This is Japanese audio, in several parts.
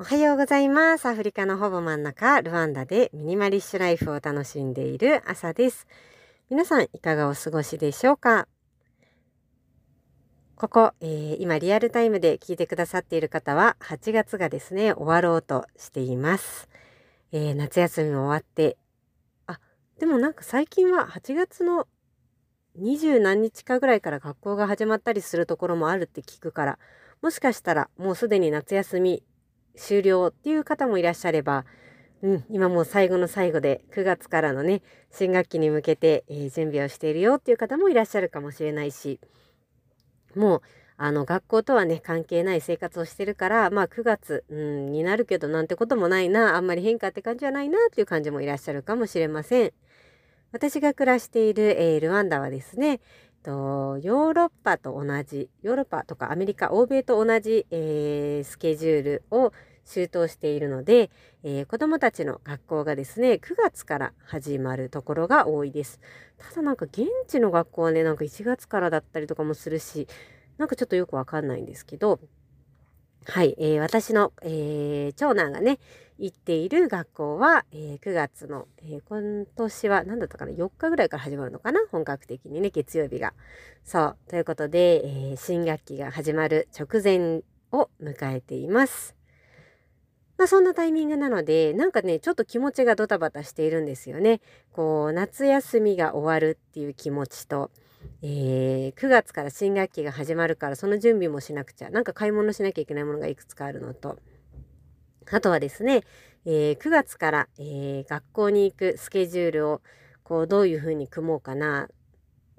おはようございます。アフリカのほぼ真ん中、ルワンダでミニマリッシュライフを楽しんでいる朝です。皆さん、いかがお過ごしでしょうか？ここ、えー、今リアルタイムで聞いてくださっている方は、8月がですね、終わろうとしています。えー、夏休みも終わって、あ、でもなんか最近は8月の二十何日かぐらいから学校が始まったりするところもあるって聞くから、もしかしたらもうすでに夏休み終了っていう方もいらっしゃれば、うん、今もう最後の最後で9月からのね、新学期に向けて、えー、準備をしているよっていう方もいらっしゃるかもしれないし、もう、あの、学校とはね、関係ない生活をしてるから、まあ9月、うん、になるけどなんてこともないな、あんまり変化って感じはないなっていう感じもいらっしゃるかもしれません。私が暮らしている、えー、ルワンダはですね、とヨーロッパと同じヨーロッパとかアメリカ欧米と同じ、えー、スケジュールを周到しているので、えー、子どもたちの学校がですね9月から始まるところが多いです。ただなんか現地の学校はねなんか1月からだったりとかもするしなんかちょっとよくわかんないんですけどはい、えー、私の、えー、長男がね行っている学校は、えー、9月の、えー、今年は何だったかな4日ぐらいから始まるのかな本格的にね月曜日が。そうということで、え、新学期が始まる直前を迎えています。まあそんなタイミングなのでなんかねちょっと気持ちがドタバタしているんですよね。こう夏休みが終わるっていう気持ちと。えー、9月から新学期が始まるからその準備もしなくちゃなんか買い物しなきゃいけないものがいくつかあるのと。あとはですね、えー、9月から、えー、学校に行くスケジュールをこうどういうふうに組もうかな。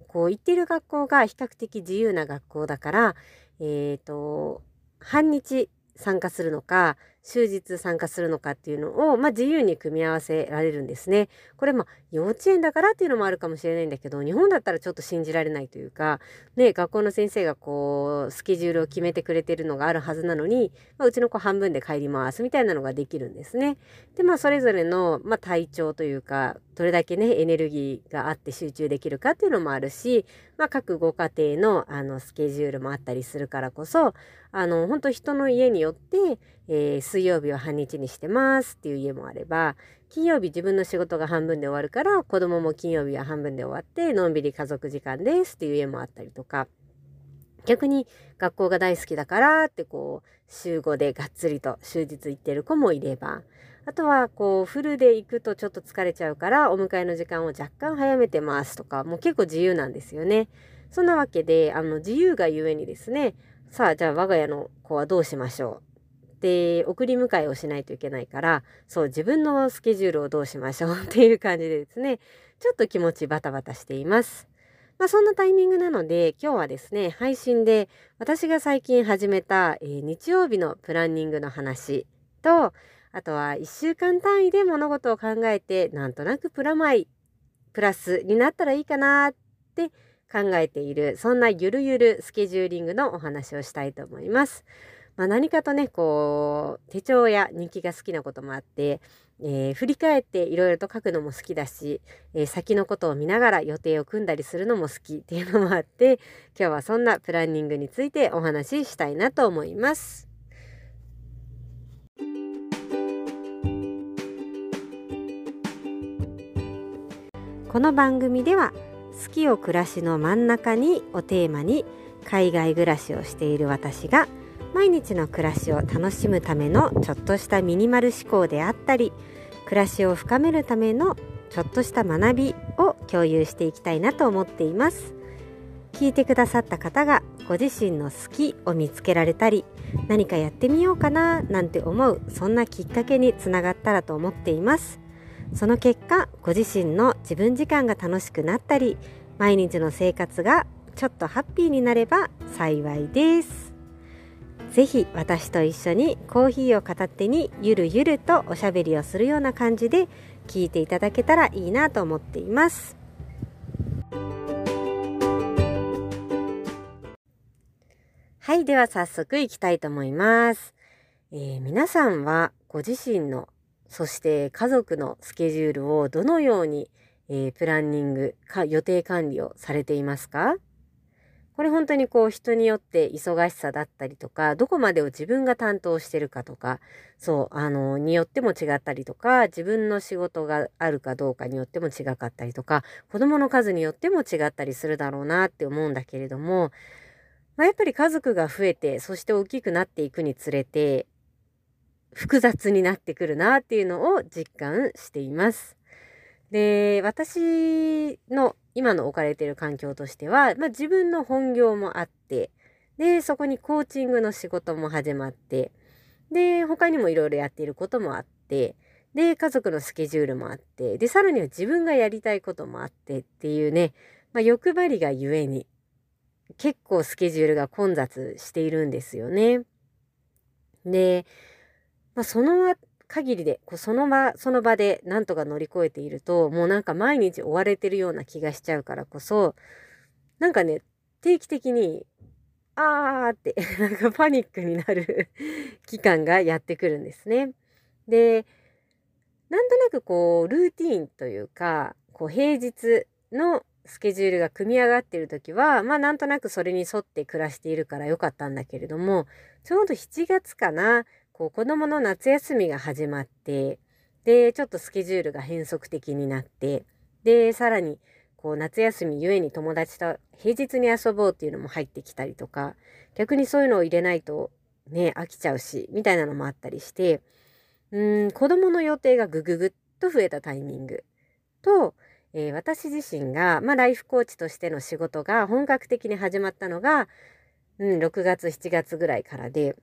こう行ってる学校が比較的自由な学校だからえっ、と半日参加するのか終日参加するのかっていうのを、まあ、自由に組み合わせられるんですね。これまあ幼稚園だからっていうのもあるかもしれないんだけど日本だったらちょっと信じられないというか、ね、学校の先生がこうスケジュールを決めてくれてるのがあるはずなのに、まあ、うちの子半分で帰りますみたいなのができるんですね。でまあそれぞれの、まあ、体調というかどれだけねエネルギーがあって集中できるかっていうのもあるし、まあ、各ご家庭のあのスケジュールもあったりするからこそあの本当人の家によって、えー、水曜日は半日にしてますっていう家もあれば金曜日自分の仕事が半分で終わるから子供も金曜日は半分で終わってのんびり家族時間ですっていう家もあったりとか逆に学校が大好きだからってこう週5でがっつりと終日行ってる子もいればあとはこうフルで行くとちょっと疲れちゃうからお迎えの時間を若干早めてますとかもう結構自由なんですよね。そんなわけであの自由がゆえにですねさあじゃあ我が家の子はどうしましょう？で送り迎えをしないといけないからそう自分のスケジュールをどうしましょう っていう感じでですねちょっと気持ちバタバタしています。まあ、そんなタイミングなので今日はですね配信で私が最近始めた、えー、日曜日のプランニングの話とあとは1週間単位で物事を考えてなんとなくプラマイプラスになったらいいかなって考えているそんなゆるゆるスケジューリングのお話をしたいと思います。まあ、何かとねこう手帳や日記が好きなこともあって、えー、振り返っていろいろと書くのも好きだし、えー、先のことを見ながら予定を組んだりするのも好き っていうのもあって今日はそんなプランニングについてお話ししたいなと思います。この番組では「好きを暮らしの真ん中に」をテーマに海外暮らしをしている私が毎日の暮らしを楽しむためのちょっとしたミニマル思考であったり暮らしを深めるためのちょっとした学びを共有していきたいなと思っています。聞いてくださった方がご自身の好きを見つけられたり何かやってみようかななんて思うそんなきっかけにつながったらと思っています。その結果ご自身の自分時間が楽しくなったり毎日の生活がちょっとハッピーになれば幸いです。ぜひ私と一緒にコーヒーを片手にゆるゆるとおしゃべりをするような感じで聞いていただけたらいいなと思っています。はいでは早速いきたいと思います、えー、皆さんはご自身のそして家族のスケジュールをどのように、えー、プランニングか予定管理をされていますか？これ本当にこう人によって忙しさだったりとか、どこまでを自分が担当してるかとか、そう、あの、によっても違ったりとか、自分の仕事があるかどうかによっても違かったりとか、子供の数によっても違ったりするだろうなって思うんだけれども、まあ、やっぱり家族が増えて、そして大きくなっていくにつれて、複雑になってくるなっていうのを実感しています。で、私の今の置かれている環境としては、まあ、自分の本業もあって、で、そこにコーチングの仕事も始まって、で、他にもいろいろやっていることもあって、で、家族のスケジュールもあって、で、さらには自分がやりたいこともあってっていうね、まあ、欲張りがゆえに、結構スケジュールが混雑しているんですよね。で、まあ、その限りで、こうその場、その場でなんとか乗り越えていると、もうなんか毎日追われてるような気がしちゃうからこそ、なんかね、定期的に、あーって、なんかパニックになる 期間がやってくるんですね。で、なんとなくこう、ルーティーンというか、こう、平日のスケジュールが組み上がってる時は、まあなんとなくそれに沿って暮らしているからよかったんだけれども、ちょうど7月かな、こう子供の夏休みが始まって、で、ちょっとスケジュールが変則的になって、で、さらに、こう夏休みゆえに友達と平日に遊ぼうっていうのも入ってきたりとか、逆にそういうのを入れないとね、飽きちゃうし、みたいなのもあったりして、うん、子供の予定がぐぐぐっと増えたタイミング。と、えー、私自身が、まあ、ライフコーチとしての仕事が本格的に始まったのが、うん、6月、7月ぐらいからで、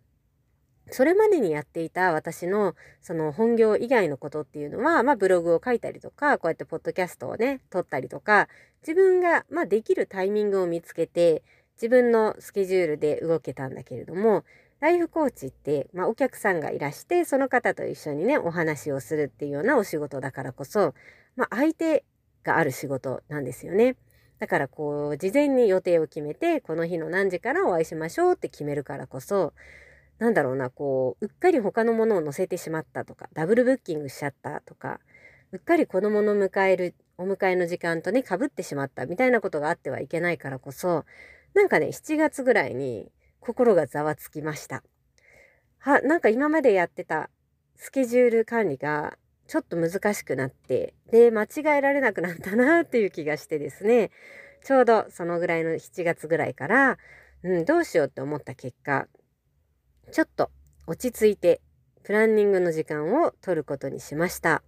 それまでにやっていた私のその本業以外のことっていうのは、まあブログを書いたりとか、こうやってポッドキャストをね、撮ったりとか、自分がまあできるタイミングを見つけて、自分のスケジュールで動けたんだけれども、ライフコーチって、まあお客さんがいらして、その方と一緒にね、お話をするっていうようなお仕事だからこそ、まあ相手がある仕事なんですよね。だからこう、事前に予定を決めて、この日の何時からお会いしましょうって決めるからこそ、なんだろうな、こう、うっかり他のものを載せてしまったとか、ダブルブッキングしちゃったとか、うっかり子供の迎える、お迎えの時間とね、かぶってしまったみたいなことがあってはいけないからこそ、なんかね、7月ぐらいに心がざわつきました。は、なんか今までやってたスケジュール管理がちょっと難しくなって、で、間違えられなくなったなっていう気がしてですね、ちょうどそのぐらいの7月ぐらいから、うん、どうしようって思った結果、ちょっと落ち着いてプランニングの時間を取ることにしました。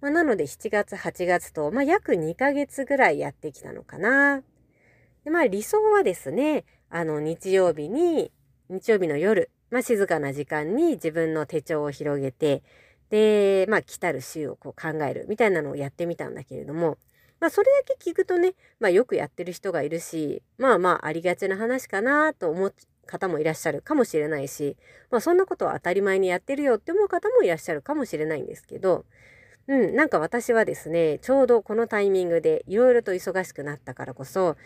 まあ、なので7月8月と、まあ、約2ヶ月ぐらいやってきたのかな。でまあ理想はですね、あの日曜日に、日曜日の夜、まあ、静かな時間に自分の手帳を広げて、で、まあ来たる週をこう考えるみたいなのをやってみたんだけれども、まあそれだけ聞くとね、まあよくやってる人がいるし、まあまあありがちな話かなと思っ方もいらっしゃるかもしれないし、まあそんなことは当たり前にやってるよって思う方もいらっしゃるかもしれないんですけど、うん、なんか私はですね、ちょうどこのタイミングでいろいろと忙しくなったからこそ、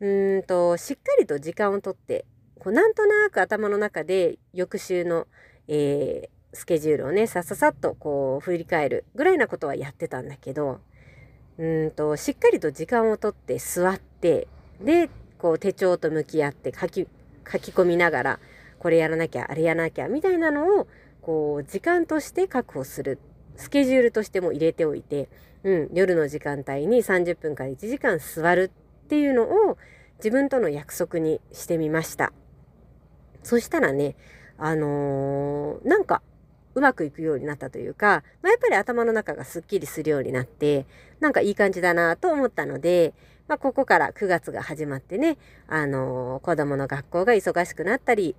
うんと、しっかりと時間をとって、こうなんとなく頭の中で翌週の、えー、スケジュールをね、さっささっとこう振り返るぐらいなことはやってたんだけど、うんと、しっかりと時間をとって座って、で、こう手帳と向き合って書き書き込みながらこれやらなきゃあれやらなきゃみたいなのをこう時間として確保する。スケジュールとしても入れておいて、うん、夜の時間帯に30分から1時間座るっていうのを自分との約束にしてみました。そしたらね、あのー、なんかうまくいくようになったというか、まあ、やっぱり頭の中がすっきりするようになって、なんかいい感じだなと思ったので、まあ、ここから9月が始まってね、あのー、子供の学校が忙しくなったり、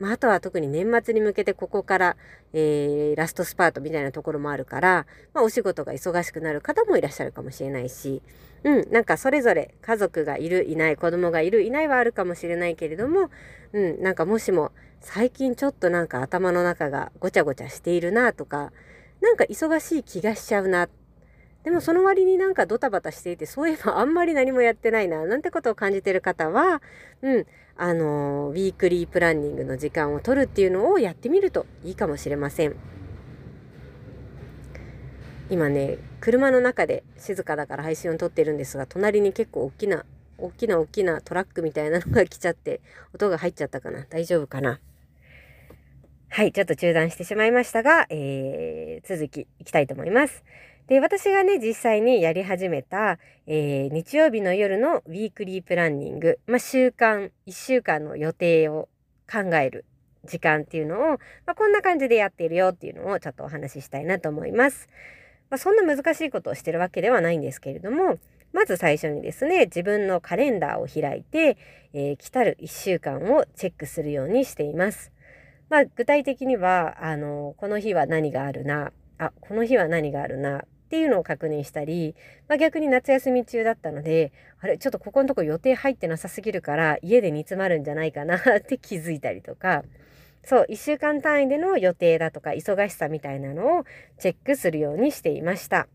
まあ、あとは特に年末に向けてここから、えー、ラストスパートみたいなところもあるから、まあ、お仕事が忙しくなる方もいらっしゃるかもしれないし、うん、なんかそれぞれ家族がいる、いない、子供がいる、いないはあるかもしれないけれども、うん、なんかもしも最近ちょっとなんか頭の中がごちゃごちゃしているなとか、なんか忙しい気がしちゃうなっでもその割になんかドタバタしていて、そういえばあんまり何もやってないな、なんてことを感じてる方は、うん、あのウィークリープランニングの時間を取るっていうのをやってみるといいかもしれません。今ね、車の中で静かだから配信を撮ってるんですが、隣に結構大きな大きな大きなトラックみたいなのが来ちゃって音が入っちゃったかな。大丈夫かな。はいちょっと中断してしまいましたが、えー、続きいきたいと思います。で私がね実際にやり始めた、えー、日曜日の夜のウィークリープランニング、まあ、週間1週間の予定を考える時間っていうのを、まあ、こんな感じでやっているよっていうのをちょっとお話ししたいなと思います。まあ、そんな難しいことをしてるわけではないんですけれども、まず最初にですね、自分のカレンダーを開いて、えー、来たる1週間をチェックするようにしています。まあ、具体的には、あの、この日は何があるな、あ、この日は何があるな、っていうのを確認したり、まあ、逆に夏休み中だったので、あれ、ちょっとここのとこ予定入ってなさすぎるから、家で煮詰まるんじゃないかなって気づいたりとか、そう、1週間単位での予定だとか忙しさみたいなのをチェックするようにしていました。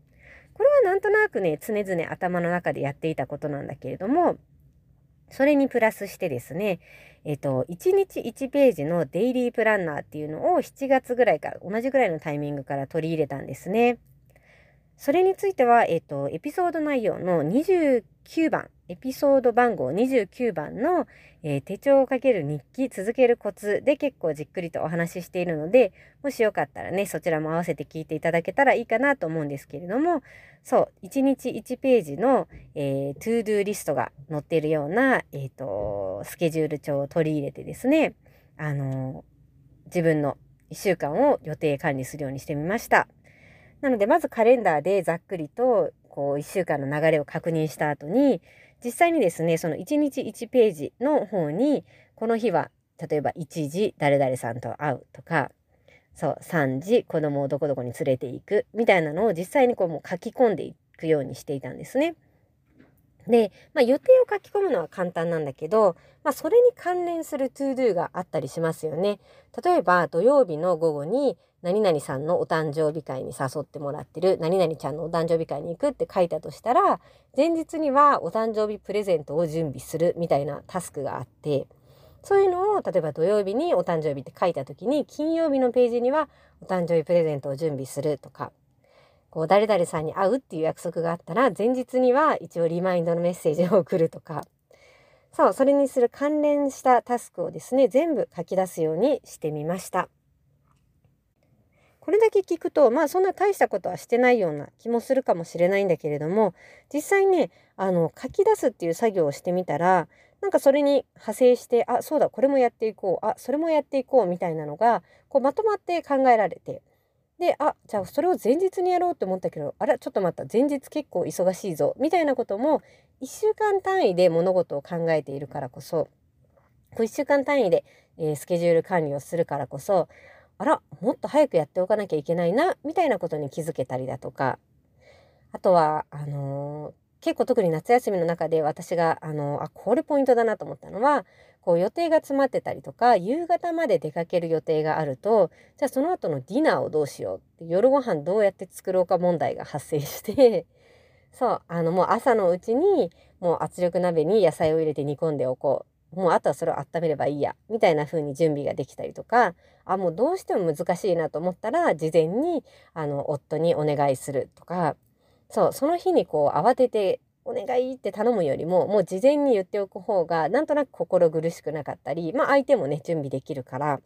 これはなんとなくね、常々頭の中でやっていたことなんだけれども、それにプラスしてですね、えっと、1日1ページのデイリープランナーっていうのを7月ぐらいから、同じぐらいのタイミングから取り入れたんですね。それについては、えっと、エピソード内容の29番、エピソード番号29番の、えー、手帳をかける日記続けるコツで結構じっくりとお話ししているので、もしよかったらね、そちらも合わせて聞いていただけたらいいかなと思うんですけれども、そう、1日1ページの、えー、トゥードゥーリストが載っているような、えっ、ー、と、スケジュール帳を取り入れてですね、あの自分の1週間を予定管理するようにしてみました。なので、まずカレンダーでざっくりと、こう、1週間の流れを確認した後に、実際にですね、その1日1ページの方に、この日は、例えば1時、誰々さんと会うとか、そう、3時、子供をどこどこに連れていく、みたいなのを実際にこうもう書き込んでいくようにしていたんですね。で、まあ、予定を書き込むのは簡単なんだけど、まあ、それに関連する ToDo があったりしますよね。例えば土曜日の午後に何々さんのお誕生日会に誘ってもらってる何々ちゃんのお誕生日会に行くって書いたとしたら前日にはお誕生日プレゼントを準備するみたいなタスクがあってそういうのを例えば土曜日にお誕生日って書いた時に金曜日のページにはお誕生日プレゼントを準備するとかこう誰々さんに会うっていう約束があったら前日には一応リマインドのメッセージを送るとかそうそれにする関連したタスクをですね全部書き出すようにしてみました。これだけ聞くとまあそんな大したことはしてないような気もするかもしれないんだけれども実際ねあの書き出すっていう作業をしてみたらなんかそれに派生してあそうだこれもやっていこうあそれもやっていこうみたいなのがこうまとまって考えられてで、あ、じゃあそれを前日にやろうと思ったけど、あら、ちょっと待った、前日結構忙しいぞ、みたいなことも、1週間単位で物事を考えているからこそ、こう1週間単位で、えー、スケジュール管理をするからこそ、あら、もっと早くやっておかなきゃいけないな、みたいなことに気づけたりだとか、あとは、あのー結構特に夏休みの中で私があのあこれポイントだなと思ったのはこう予定が詰まってたりとか夕方まで出かける予定があるとじゃあその後のディナーをどうしようって夜ご飯どうやって作ろうか問題が発生して そうあのもう朝のうちにもう圧力鍋に野菜を入れて煮込んでおこう。もうあとはそれを温めればいいやみたいな風に準備ができたりとかあもうどうしても難しいなと思ったら事前にあの夫にお願いするとかそう、その日にこう慌ててお願いって頼むよりも、もう事前に言っておく方が、なんとなく心苦しくなかったり、まあ相手もね、準備できるから、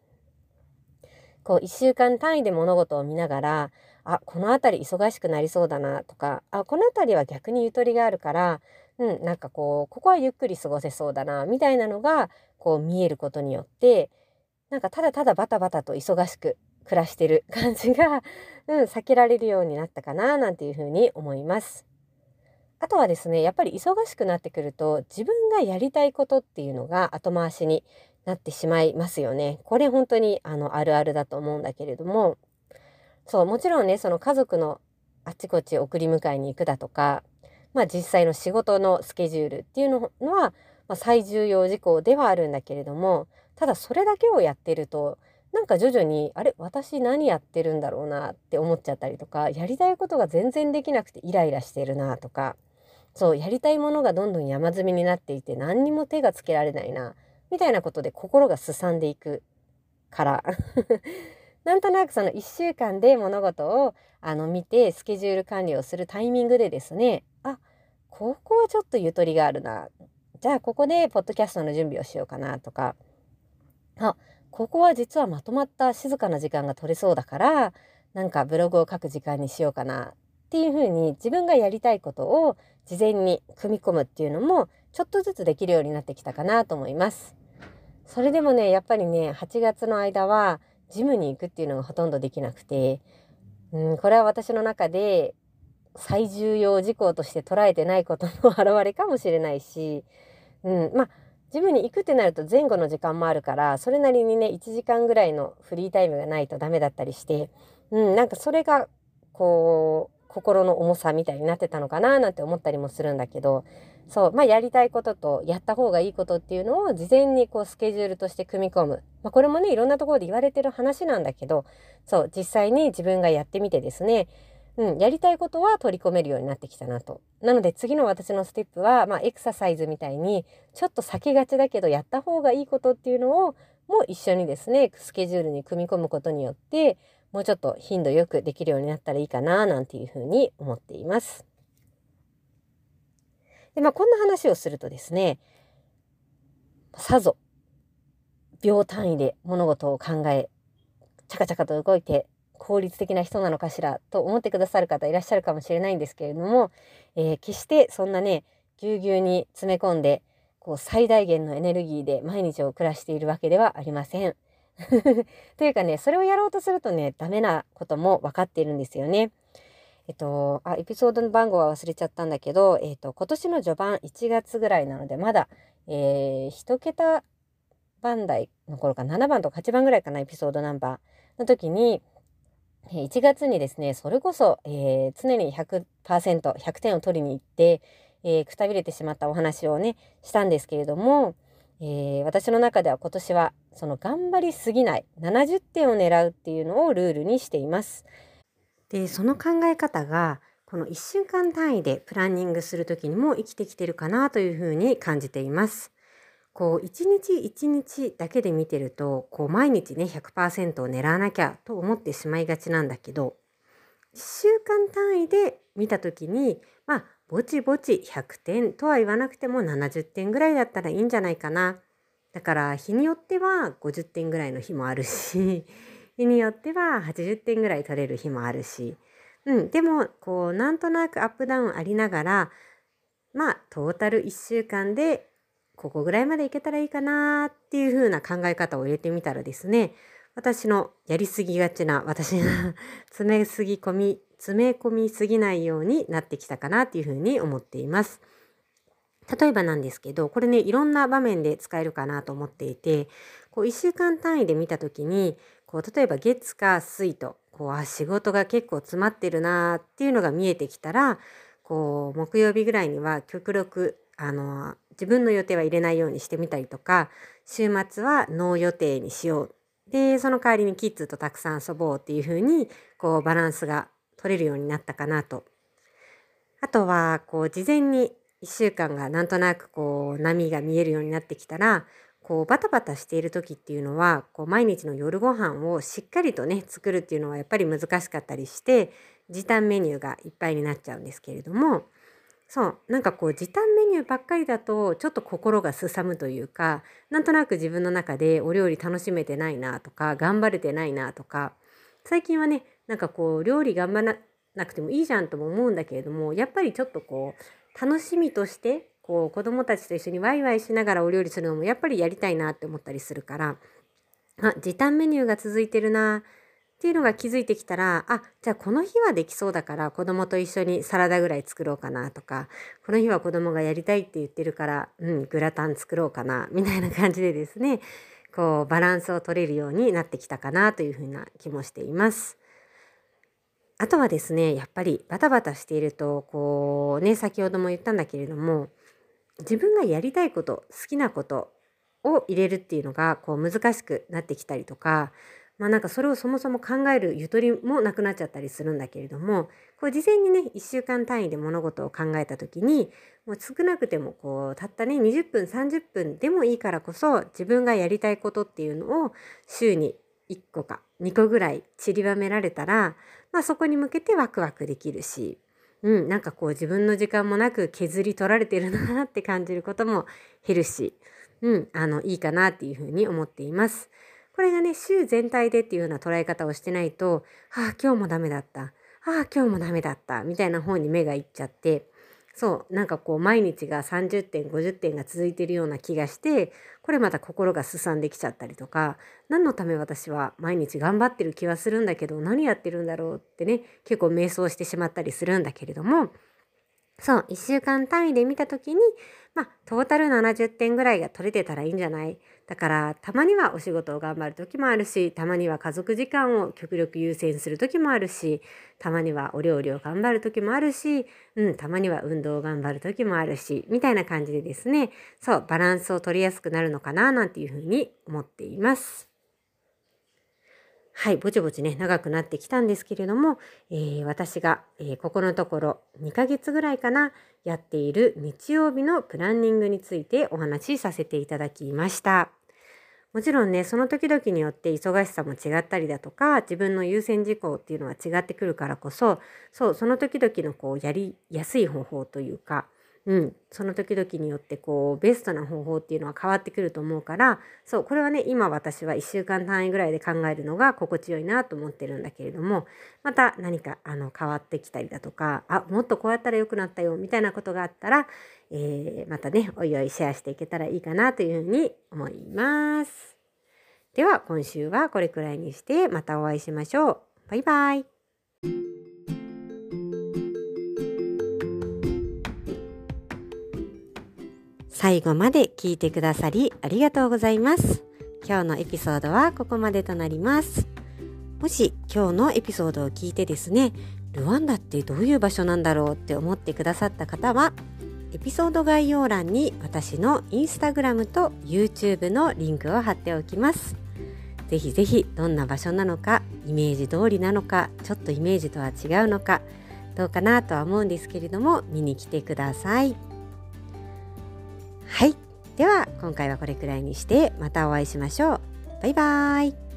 こう1週間単位で物事を見ながら、あ、この辺り忙しくなりそうだなとか、あ、この辺りは逆にゆとりがあるから、うん、なんかこう、ここはゆっくり過ごせそうだな、みたいなのが、こう見えることによって、なんかただただバタバタと忙しく暮らしてる感じが、うん、避けられるようになったかななんていうふうに思います。あとはですね、やっぱり忙しくなってくると自分がやりたいことっていうのが後回しになってしまいますよね。これ本当にあのあるあるだと思うんだけれども、そう、もちろんね、その家族のあちこち送り迎えに行くだとか、まあ実際の仕事のスケジュールっていうのは、まあ、最重要事項ではあるんだけれども、ただそれだけをやってると、なんか徐々にあれ私何やってるんだろうなって思っちゃったりとかやりたいことが全然できなくてイライラしてるなとかそうやりたいものがどんどん山積みになっていて何にも手がつけられないなみたいなことで心がすさんでいくから。なんとなくその1週間で物事をあの見てスケジュール管理をするタイミングでですねあここはちょっとゆとりがあるな。じゃあここでポッドキャストの準備をしようかなとか。あここは実はまとまった静かな時間が取れそうだからなんかブログを書く時間にしようかなっていうふうに自分がやりたいことを事前に組み込むっていうのもちょっとずつできるようになってきたかなと思います。それでもねやっぱりね8月の間はジムに行くっていうのがほとんどできなくて、うん、これは私の中で最重要事項として捉えてないことの表れかもしれないし、うん、まあジムに行くってなると前後の時間もあるからそれなりにね1時間ぐらいのフリータイムがないとダメだったりして、うん、なんかそれがこう心の重さみたいになってたのかななんて思ったりもするんだけどそうまあやりたいこととやった方がいいことっていうのを事前にこうスケジュールとして組み込む、まあ、これもねいろんなところで言われてる話なんだけどそう実際に自分がやってみてですねうん、やりたいことは取り込めるようになってきたなと。なので次の私のステップは、まあ、エクササイズみたいにちょっと避けがちだけどやった方がいいことっていうのをもう一緒にですねスケジュールに組み込むことによってもうちょっと頻度よくできるようになったらいいかななんていうふうに思っています。でまあこんな話をするとですねさぞ秒単位で物事を考えチャカチャカと動いて効率的な人なのかしらと思ってくださる方いらっしゃるかもしれないんですけれども、えー、決してそんなねぎゅうぎゅうに詰め込んでこう最大限のエネルギーで毎日を暮らしているわけではありません。というかねそれをやろうとするとねダメなことも分かっているんですよね。えっと、あエピソードの番号は忘れちゃったんだけど、えっと、今年の序盤1月ぐらいなのでまだ、えー、1桁番台の頃か7番とか8番ぐらいかなエピソードナンバーの時に1月にですね、それこそ、えー、常に100%、100点を取りに行って、えー、くたびれてしまったお話をね、したんですけれども、えー、私の中では今年は、その頑張りすぎない、70点を狙うっていうのをルールにしています。で、その考え方が、この1週間単位でプランニングする時にも生きてきてるかなというふうに感じています。一日一日だけで見てるとこう毎日ね100%を狙わなきゃと思ってしまいがちなんだけど1週間単位で見た時にまあぼちぼち100点とは言わなくても70点ぐらいだったらいいんじゃないかな。だから日によっては50点ぐらいの日もあるし 日によっては80点ぐらい取れる日もあるし、うん、でもこうなんとなくアップダウンありながらまあトータル1週間でここぐらいまでいけたらいいかなっていう風な考え方を入れてみたらですね、私のやりすぎがちな、私が詰めすぎ込み、詰め込みすぎないようになってきたかなっていう風に思っています。例えばなんですけど、これね、いろんな場面で使えるかなと思っていて、こう1週間単位で見た時に、こう例えば月か水と、こうあ仕事が結構詰まってるなっていうのが見えてきたら、こう木曜日ぐらいには極力あの自分の予定は入れないようにしてみたりとか週末はノー予定にしようでその代わりにキッズとたくさん遊ぼうっていう風にこうバランスが取れるようになったかなと。あとはこう事前に1週間がなんとなくこう波が見えるようになってきたらこうバタバタしている時っていうのはこう毎日の夜ご飯をしっかりとね作るっていうのはやっぱり難しかったりして時短メニューがいっぱいになっちゃうんですけれどもそう。なんかこう時短メニューばっかりだとちょっと心がすさむというかなんとなく自分の中でお料理楽しめてないなとか頑張れてないなとか。最近はねなんかこう料理頑張らなくてもいいじゃんとも思うんだけれどもやっぱりちょっとこう楽しみとしてこう子供たちと一緒にワイワイしながらお料理するのもやっぱりやりたいなって思ったりするからあ時短メニューが続いてるな。っていうのが気づいてきたら、あ、じゃあこの日はできそうだから子供と一緒にサラダぐらい作ろうかなとか、この日は子供がやりたいって言ってるから、うん、グラタン作ろうかな、みたいな感じでですね、こうバランスを取れるようになってきたかなというふうな気もしています。あとはですね、やっぱりバタバタしていると、こうね、先ほども言ったんだけれども、自分がやりたいこと、好きなことを入れるっていうのがこう難しくなってきたりとか、まあなんかそれをそもそも考えるゆとりもなくなっちゃったりするんだけれどもこう事前にね1週間単位で物事を考えた時にもう少なくてもこうたったね20分30分でもいいからこそ自分がやりたいことっていうのを週に1個か2個ぐらい散りばめられたら、まあ、そこに向けてワクワクできるし、うん、なんかこう自分の時間もなく削り取られてるなって感じることも減るし、うん、あの、いいかなっていうふうに思っています。これがね、週全体でっていうような捉え方をしてないと、ああ、今日もダメだった。ああ、今日もダメだった。みたいな方に目がいっちゃって、そうなんかこう毎日が30点50点が続いてるような気がしてこれまた心がすさんできちゃったりとか何のため私は毎日頑張ってる気はするんだけど何やってるんだろうってね結構迷走してしまったりするんだけれどもそう、1週間単位で見た時に、まあ、トータル70点ぐらいが取れてたらいいんじゃない？だから、たまにはお仕事を頑張る時もあるし、たまには家族時間を極力優先する時もあるし、たまにはお料理を頑張る時もあるし、うん、たまには運動を頑張る時もあるし、みたいな感じでですね、そう、バランスを取りやすくなるのかな、なんていうふうに思っています。はい、ぼちぼちね、長くなってきたんですけれども、えー、私が、えー、ここのところ2ヶ月ぐらいかな、やっている日曜日のプランニングについてお話しさせていただきました。もちろんね、その時々によって忙しさも違ったりだとか、自分の優先事項っていうのは違ってくるからこそ、そう、その時々のこう、やりやすい方法というか、うん、その時々によってこうベストな方法っていうのは変わってくると思うからそうこれはね今私は1週間単位ぐらいで考えるのが心地よいなと思ってるんだけれどもまた何かあの変わってきたりだとかあもっとこうやったら良くなったよみたいなことがあったら、えー、またねおいおいシェアしていけたらいいかなというふうに思います。では今週はこれくらいにしてまたお会いしましょう。バイバイ。最後まで聞いてくださりありがとうございます。今日のエピソードはここまでとなります。もし今日のエピソードを聞いてですね、ルワンダってどういう場所なんだろうって思ってくださった方は、エピソード概要欄に私のインスタグラムと YouTube のリンクを貼っておきます。ぜひぜひどんな場所なのか、イメージ通りなのか、ちょっとイメージとは違うのか、どうかなとは思うんですけれども、見に来てください。はい。では、今回はこれくらいにして、またお会いしましょう。バイバーイ。